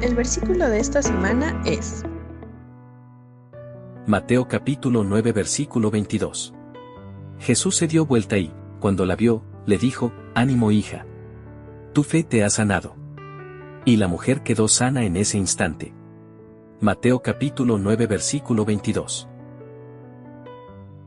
El versículo de esta semana es Mateo capítulo 9 versículo 22. Jesús se dio vuelta y, cuando la vio, le dijo, Ánimo hija. Tu fe te ha sanado. Y la mujer quedó sana en ese instante. Mateo capítulo 9 versículo 22.